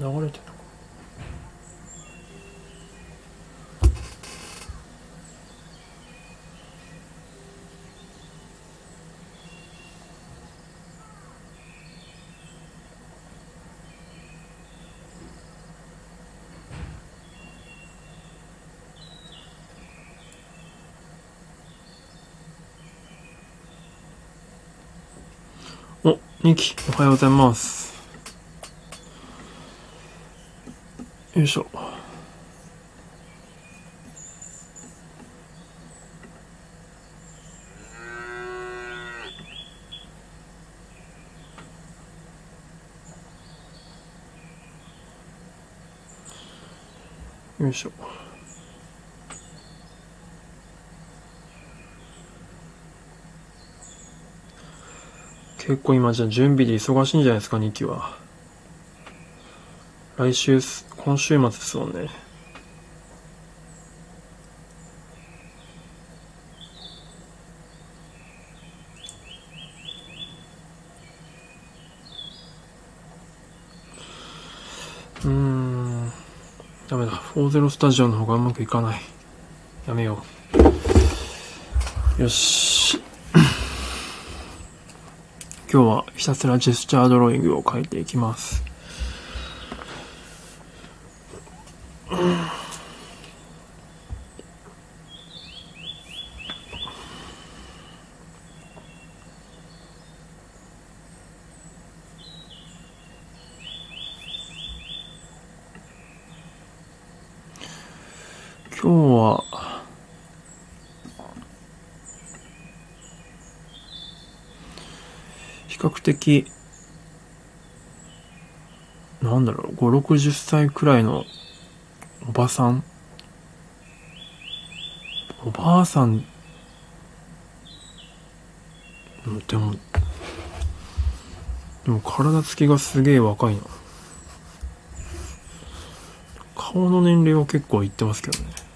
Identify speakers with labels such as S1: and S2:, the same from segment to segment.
S1: 流れてるお、ニキ、おはようございます。よいしょ。よいしょ。結構今じゃ準備で忙しいんじゃないですか、2期は。来週す、今週末ですもんね。うん。ダメだ。40スタジオの方がうまくいかない。やめよう。よし。今日はひたすらジェスチャードローイングを書いていきます。今日は、比較的、なんだろう、5、60歳くらいのおばさん？おばあさん、うんでも、でも体つきがすげえ若いな。顔の年齢は結構いってますけどね。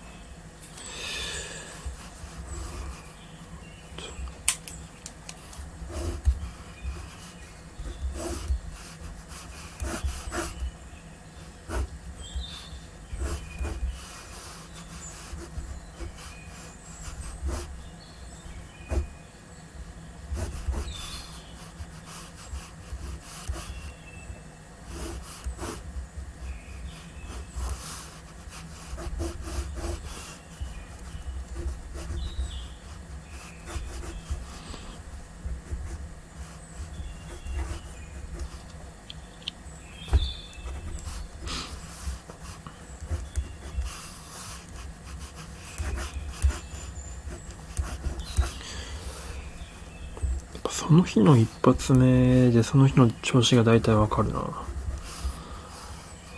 S1: の日の一発目でその日の調子が大体わかるな。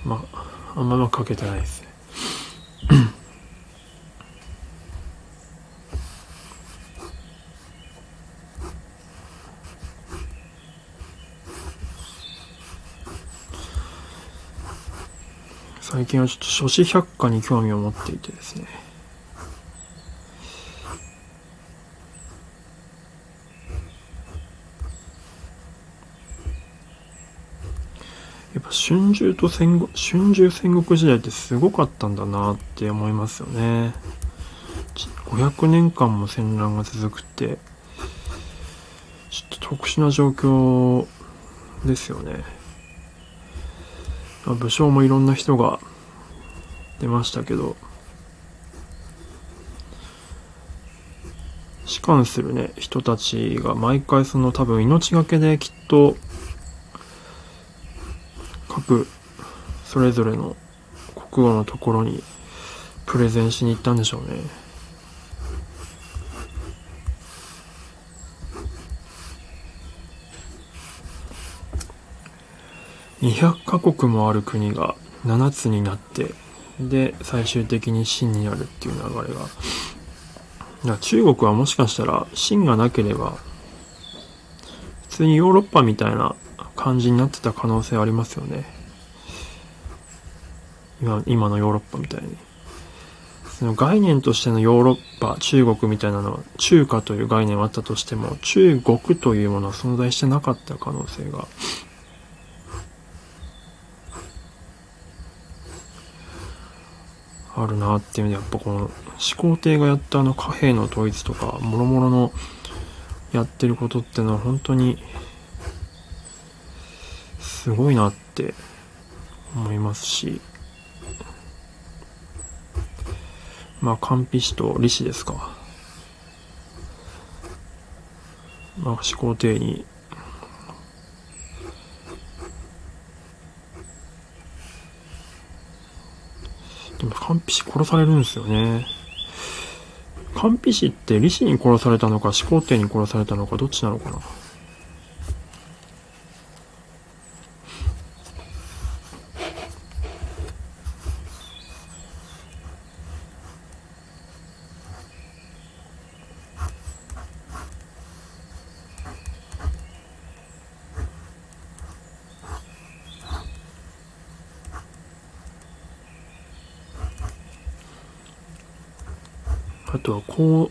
S1: まあ、あんままく書けてないですね。最近はちょっと書士百科に興味を持っていてですね。やっぱ春秋と戦国、春秋戦国時代ってすごかったんだなって思いますよね。500年間も戦乱が続くって、ちょっと特殊な状況ですよね。武将もいろんな人が出ましたけど、士官するね、人たちが毎回その多分命がけできっと各それぞれの国語のところにプレゼンしに行ったんでしょうね。200カ国もある国が7つになってで最終的に秦になるっていう流れがだ中国はもしかしたら秦がなければ普通にヨーロッパみたいな感じになってた可能性ありますよね。今今のヨーロッパみたいに。その概念としてのヨーロッパ中国みたいなのは中華という概念はあったとしても中国というものは存在してなかった可能性が。あるなっていうので、やっぱこの始皇帝がやったあの貨幣の統一とか、もろもろのやってることってのは本当にすごいなって思いますし、まあ、官費師と利子ですか。まあ、始皇帝にでも、カンピ氏殺されるんですよね。カンピ氏って李氏に殺されたのか、始皇帝に殺されたのか、どっちなのかな。法、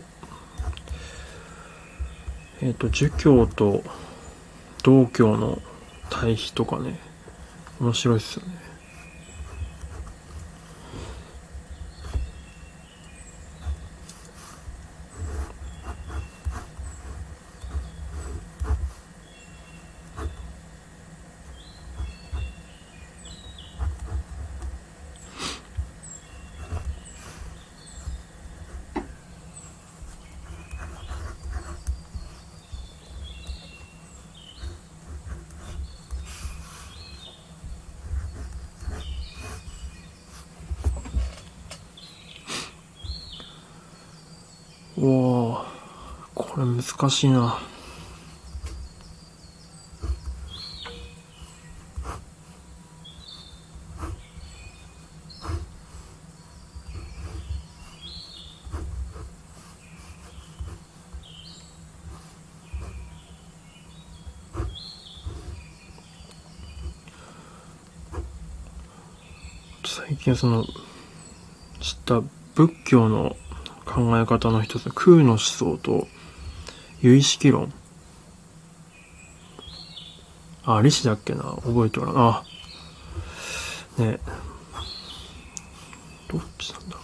S1: えっ、ー、と、儒教と道教の対比とかね、面白いっすよね。おおこれ難しいな。最近その知った仏教の考え方の一つ、空の思想と有意識論。あ、利子だっけな？覚えておらん。あ、ねどっちなんだろ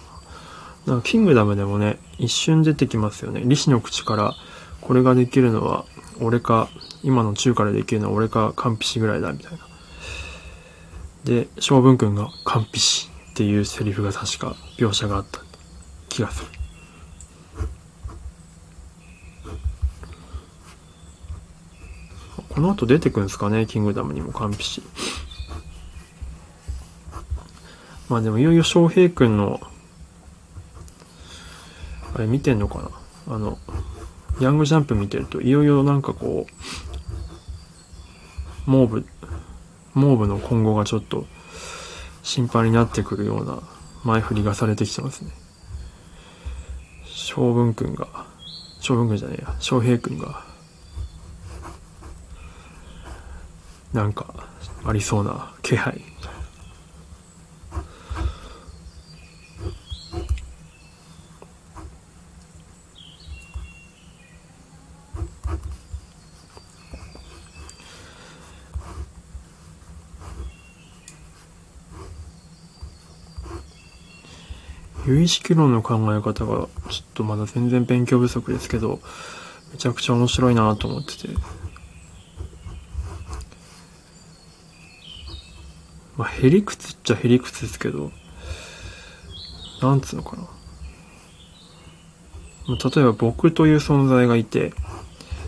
S1: うな。なキングダムでもね、一瞬出てきますよね。利子の口から、これができるのは、俺か、今の中華でできるのは俺か、カンピシぐらいだ、みたいな。で、将軍君が、カンピシっていうセリフが確か描写があった気がする。の後出てくんですかね、キングダムにも完璧。まあでもいよいよ翔平君の、あれ見てんのかな？あの、ヤングジャンプ見てると、いよいよなんかこう、モーブ、モーブの今後がちょっと心配になってくるような前振りがされてきてますね。将軍君が、将軍君じゃねえや、翔平君が、なんかありそうな気配。有意識論の考え方がちょっとまだ全然勉強不足ですけどめちゃくちゃ面白いなと思ってて。まあ、へりくつっちゃへりくつですけど、なんつうのかな。例えば僕という存在がいて、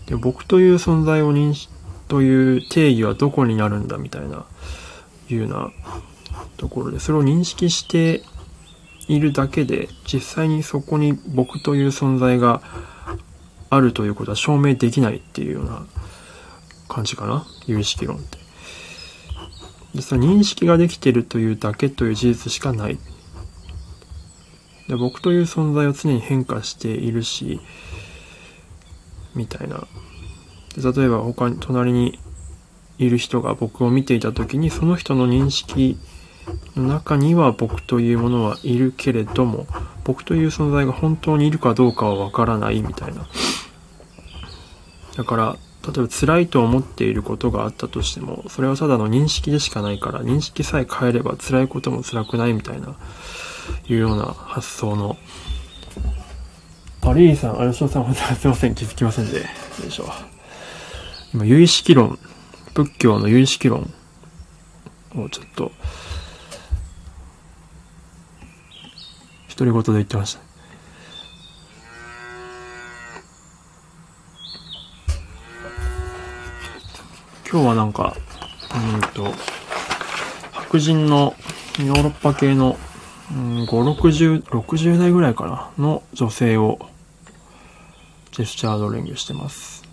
S1: で僕という存在を認識という定義はどこになるんだみたいな、いうようなところで、それを認識しているだけで、実際にそこに僕という存在があるということは証明できないっていうような感じかな。有意識論って。実際認識ができているというだけという事実しかない。で僕という存在は常に変化しているし、みたいな。例えば他に、隣にいる人が僕を見ていた時に、その人の認識の中には僕というものはいるけれども、僕という存在が本当にいるかどうかはわからないみたいな。だから、例えば辛いと思っていることがあったとしても、それはただの認識でしかないから、認識さえ変えれば辛いことも辛くないみたいないうような発想の、あ、リーさん、あ、吉尾さん、すいません、気づきませんで、よいしょ。今、有意識論、仏教の有意識論をちょっと、独り言で言ってました。今日はなんか、うんと、白人のヨーロッパ系の、うん、5、60、60代ぐらいかな、の女性を、ジェスチャードレングしてます。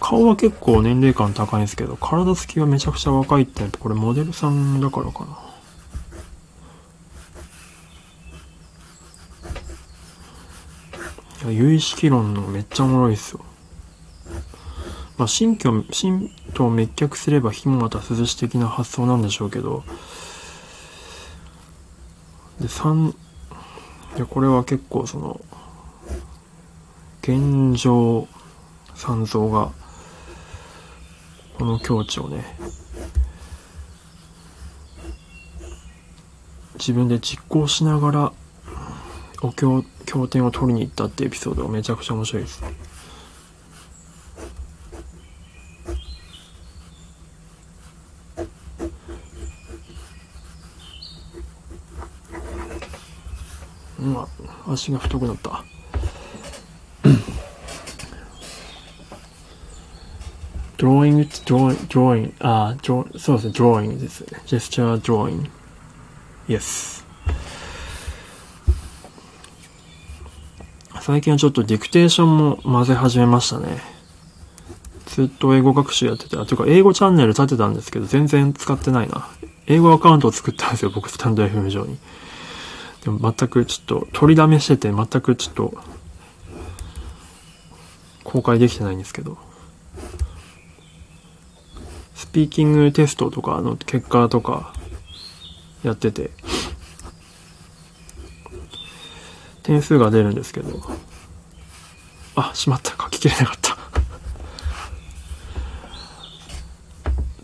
S1: 顔は結構年齢感高いんですけど、体つきはめちゃくちゃ若いって、これモデルさんだからかな。いや、有意識論のめっちゃおもろいっすよ。まあ、新居、新と滅却すれば火もまた涼し的な発想なんでしょうけど、で、三、で、これは結構その、現状三蔵が、この境地をね、自分で実行しながら、お経、経典を取りに行ったってエピソードがめちゃくちゃ面白いです。まあ、足が太くなった。ドローイング、ドロードローイング、あ、ドロそうですね、ドローイングです。ジェスチャードローイング。Yes。最近はちょっとディクテーションも混ぜ始めましたね。ずっと英語学習やってて、あ、というか英語チャンネル立てたんですけど、全然使ってないな。英語アカウントを作ったんですよ、僕、スタンド FM 上に。でも全くちょっと取りだめしてて全くちょっと公開できてないんですけど。スピーキングテストとかの結果とかやってて。点数が出るんですけど。あしまった。書ききれなかった。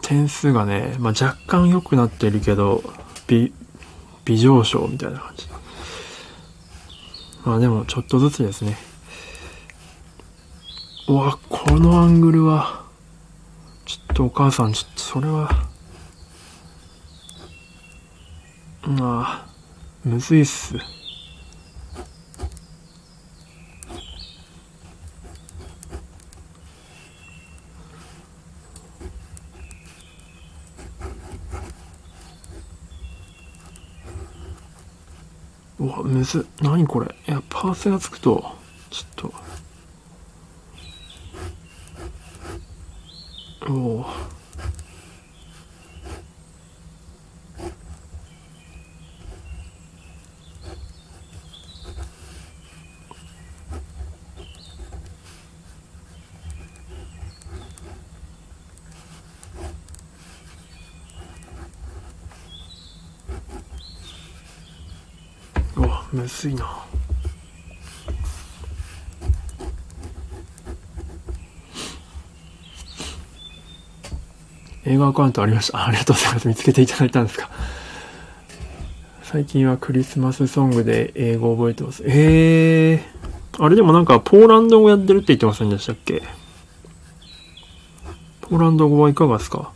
S1: 点数がね、まあ、若干良くなってるけど微微上昇みたいな感じ。まあでもちょっとずつですね。うわ、このアングルは、ちょっとお母さん、ちょっとそれは、まあ、むずいっす。むず、何これ？いや、パーセがつくと、ちょっと。おお。むずいな映画アカウントありましたあ。りがとうございます。見つけていただいたんですか。最近はクリスマスソングで英語覚えてます。ええー、あれでもなんかポーランド語やってるって言ってませんでしたっけ？ポーランド語はいかがですか？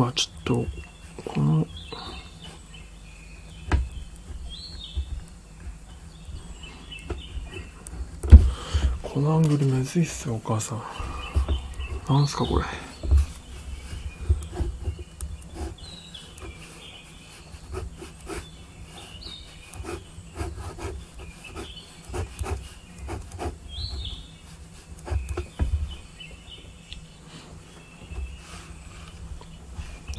S1: はちょっと、この、このアングルむずいっすよ、お母さん。なんすか、これ。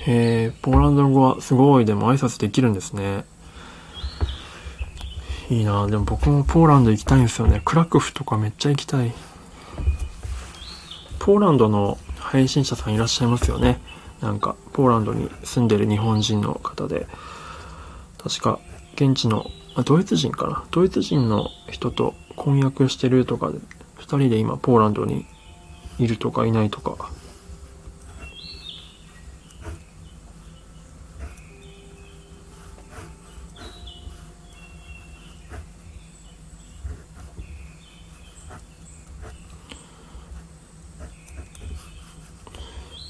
S1: え、ポーランド語はすごい、でも挨拶できるんですね。いいなでも僕もポーランド行きたいんですよね。クラクフとかめっちゃ行きたい。ポーランドの配信者さんいらっしゃいますよね。なんか、ポーランドに住んでる日本人の方で、確か、現地の、あ、ドイツ人かな？ドイツ人の人と婚約してるとかで、二人で今、ポーランドにいるとかいないとか。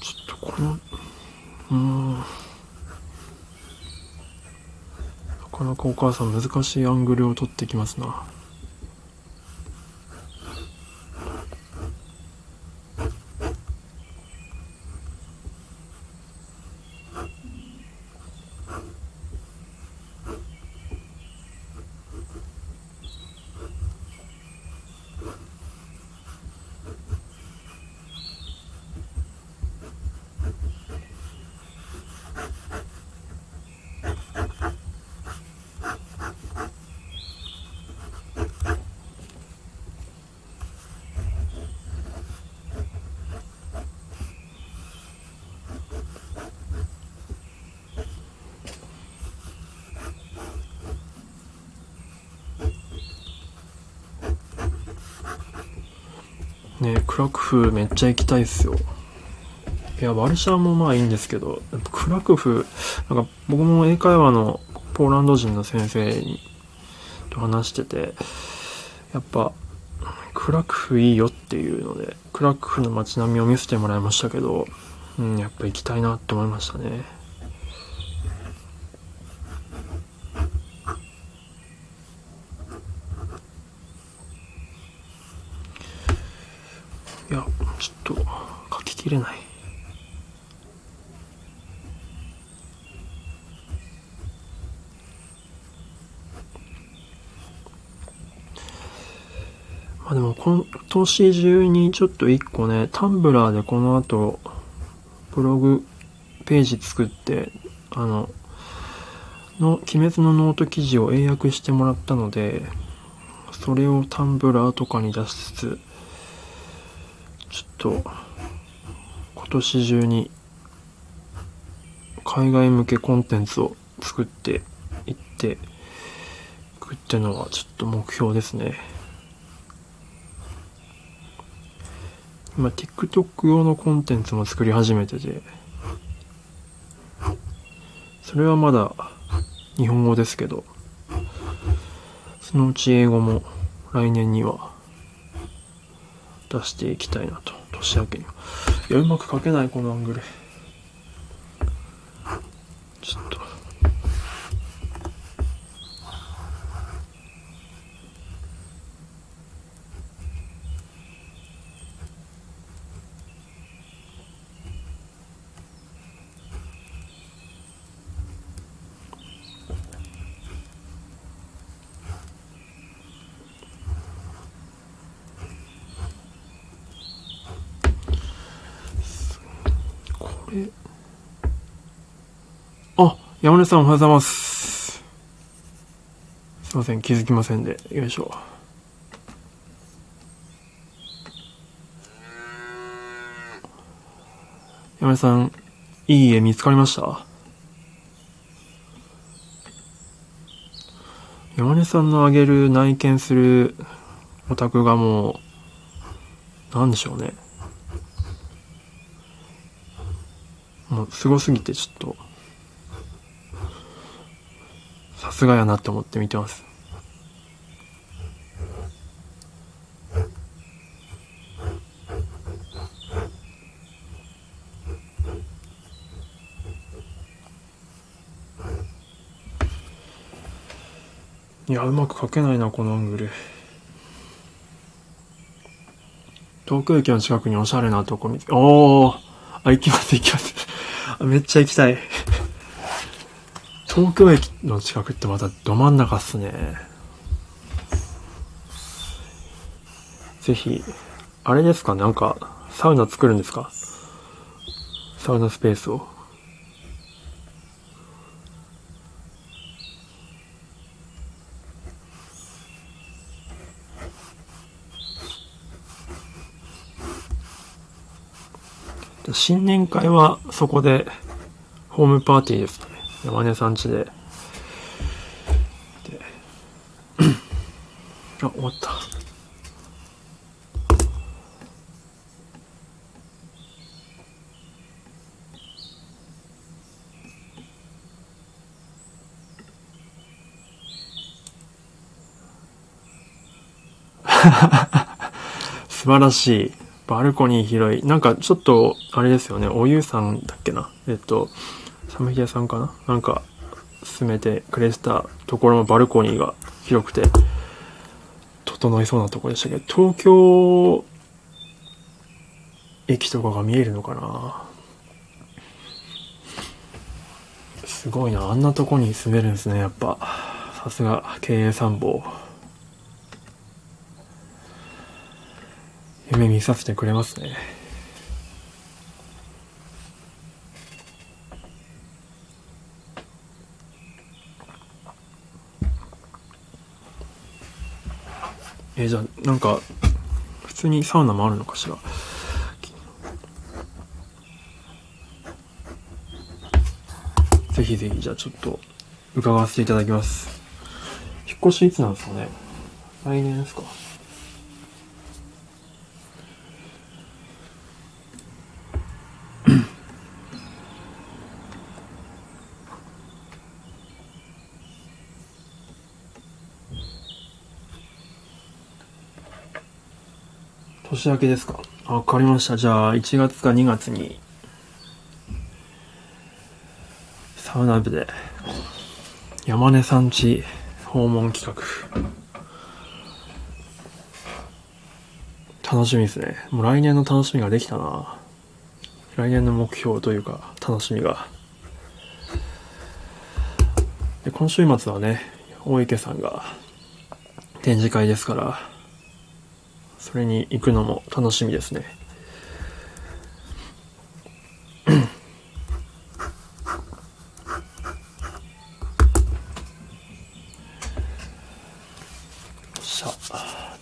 S1: ちょっとこの、うん。なかなかお母さん難しいアングルを取ってきますな。ねクラクフめっちゃ行きたいっすよ。いや、ワルシャワもまあいいんですけど、クラクフ、なんか僕も英会話のポーランド人の先生にと話してて、やっぱ、クラクフいいよっていうので、クラクフの街並みを見せてもらいましたけど、うん、やっぱ行きたいなって思いましたね。いや、ちょっと書ききれない。まあでも今年中にちょっと一個ね、 Tumblr でこの後、ブログページ作って、あの、の、鬼滅のノート記事を英訳してもらったので、それをタンブラーとかに出しつつ、と、今年中に、海外向けコンテンツを作っていって、いくってのはちょっと目標ですね。今、TikTok 用のコンテンツも作り始めてて、それはまだ日本語ですけど、そのうち英語も来年には出していきたいなと、年明けには。いや、うまく書けない、このアングル。ちょっと。あ、山根さんおはようございます。すいません、気づきませんで。よいしょ。山根さん、いい家見つかりました？山根さんのあげる内見するお宅がもう、なんでしょうね。もうすごすぎてちょっと、さすがやなって思って見てます。いや、うまく描けないな、このアングル。東京駅の近くにおしゃれなとこ見つけ、おーあ、行きます、行きます。あめっちゃ行きたい。東京駅の近くってまたど真ん中っすね。ぜひ、あれですか？なんか、サウナ作るんですか？サウナスペースを。新年会はそこでホームパーティーです。山根さん家でで あ終わった 素晴らしい。バルコニー広い。なんかちょっと、あれですよね。おゆうさんだっけな。えっと、サムヒデさんかな？なんか、進めてくれてたところのバルコニーが広くて、整いそうなとこでしたけど、東京駅とかが見えるのかな？すごいな。あんなとこに住めるんですね、やっぱ。さすが、経営参謀。夢見させてくれますね。えー、じゃあ、なんか、普通にサウナもあるのかしら？ぜひぜひ、じゃあちょっと、伺わせていただきます。引っ越しいつなんですかね？来年ですか？年明けですか？わかりました。じゃあ、1月か2月に、サウナ部で、山根さんち訪問企画。楽しみですね。もう来年の楽しみができたな。来年の目標というか、楽しみが。で今週末はね、大池さんが展示会ですから、それに行くのも楽しみですね。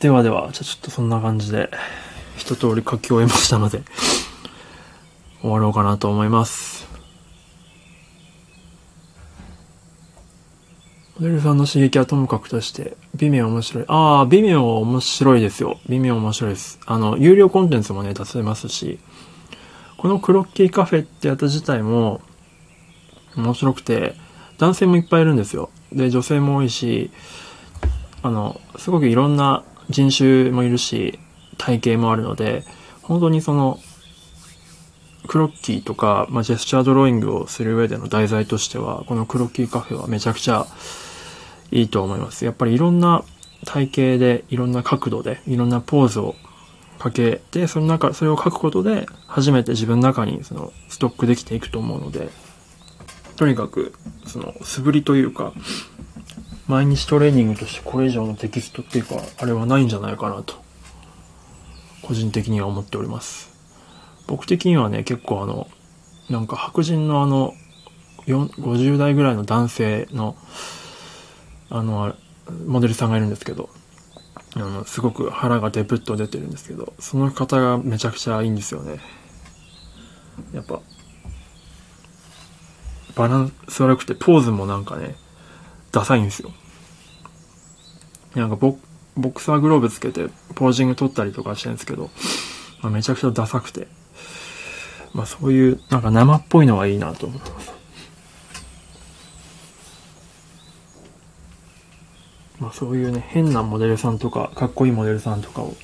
S1: ではでは、じゃあちょっとそんな感じで、一通り書き終えましたので、終わろうかなと思います。モデルさんの刺激はともかくとして、微妙面白い。ああ、微妙面白いですよ。微妙面白いです。あの、有料コンテンツもね、出せますし、このクロッキーカフェってやつ自体も面白くて、男性もいっぱいいるんですよ。で、女性も多いし、あの、すごくいろんな人種もいるし、体型もあるので、本当にその、クロッキーとか、まあ、ジェスチャードローイングをする上での題材としては、このクロッキーカフェはめちゃくちゃいいと思います。やっぱりいろんな体型で、いろんな角度で、いろんなポーズをかけて、その中、それを書くことで、初めて自分の中にそのストックできていくと思うので、とにかく、その素振りというか、毎日トレーニングとしてこれ以上のテキストっていうか、あれはないんじゃないかなと、個人的には思っております。僕的にはね、結構あの、なんか白人のあの、50代ぐらいの男性の、あの、モデルさんがいるんですけど、あの、すごく腹がデブッと出てるんですけど、その方がめちゃくちゃいいんですよね。やっぱ、バランス悪くて、ポーズもなんかね、ダサいんですよ。なんかボボクサーグローブつけてポージング取ったりとかしてるんですけど、まあ、めちゃくちゃダサくて、まあそういうなんか生っぽいのがいいなと思ってます。まあそういうね、変なモデルさんとか、かっこいいモデルさんとかを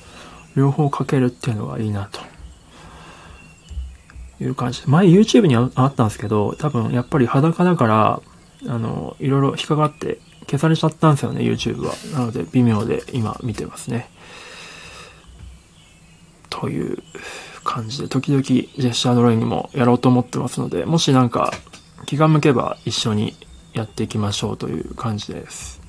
S1: 両方かけるっていうのがいいなと。いう感じで。前 YouTube にあったんですけど、多分やっぱり裸だから、あの、いろいろ引っかかって消されちゃったんですよね、YouTube は。なので、微妙で今見てますね。という感じで、時々ジェスチャードロイングもやろうと思ってますので、もしなんか気が向けば一緒にやっていきましょうという感じです。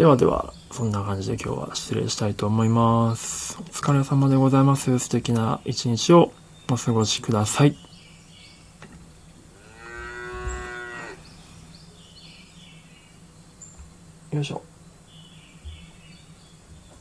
S1: ではでは、そんな感じで今日は失礼したいと思います。お疲れ様でございます。素敵な一日をお過ごしください。よいしょ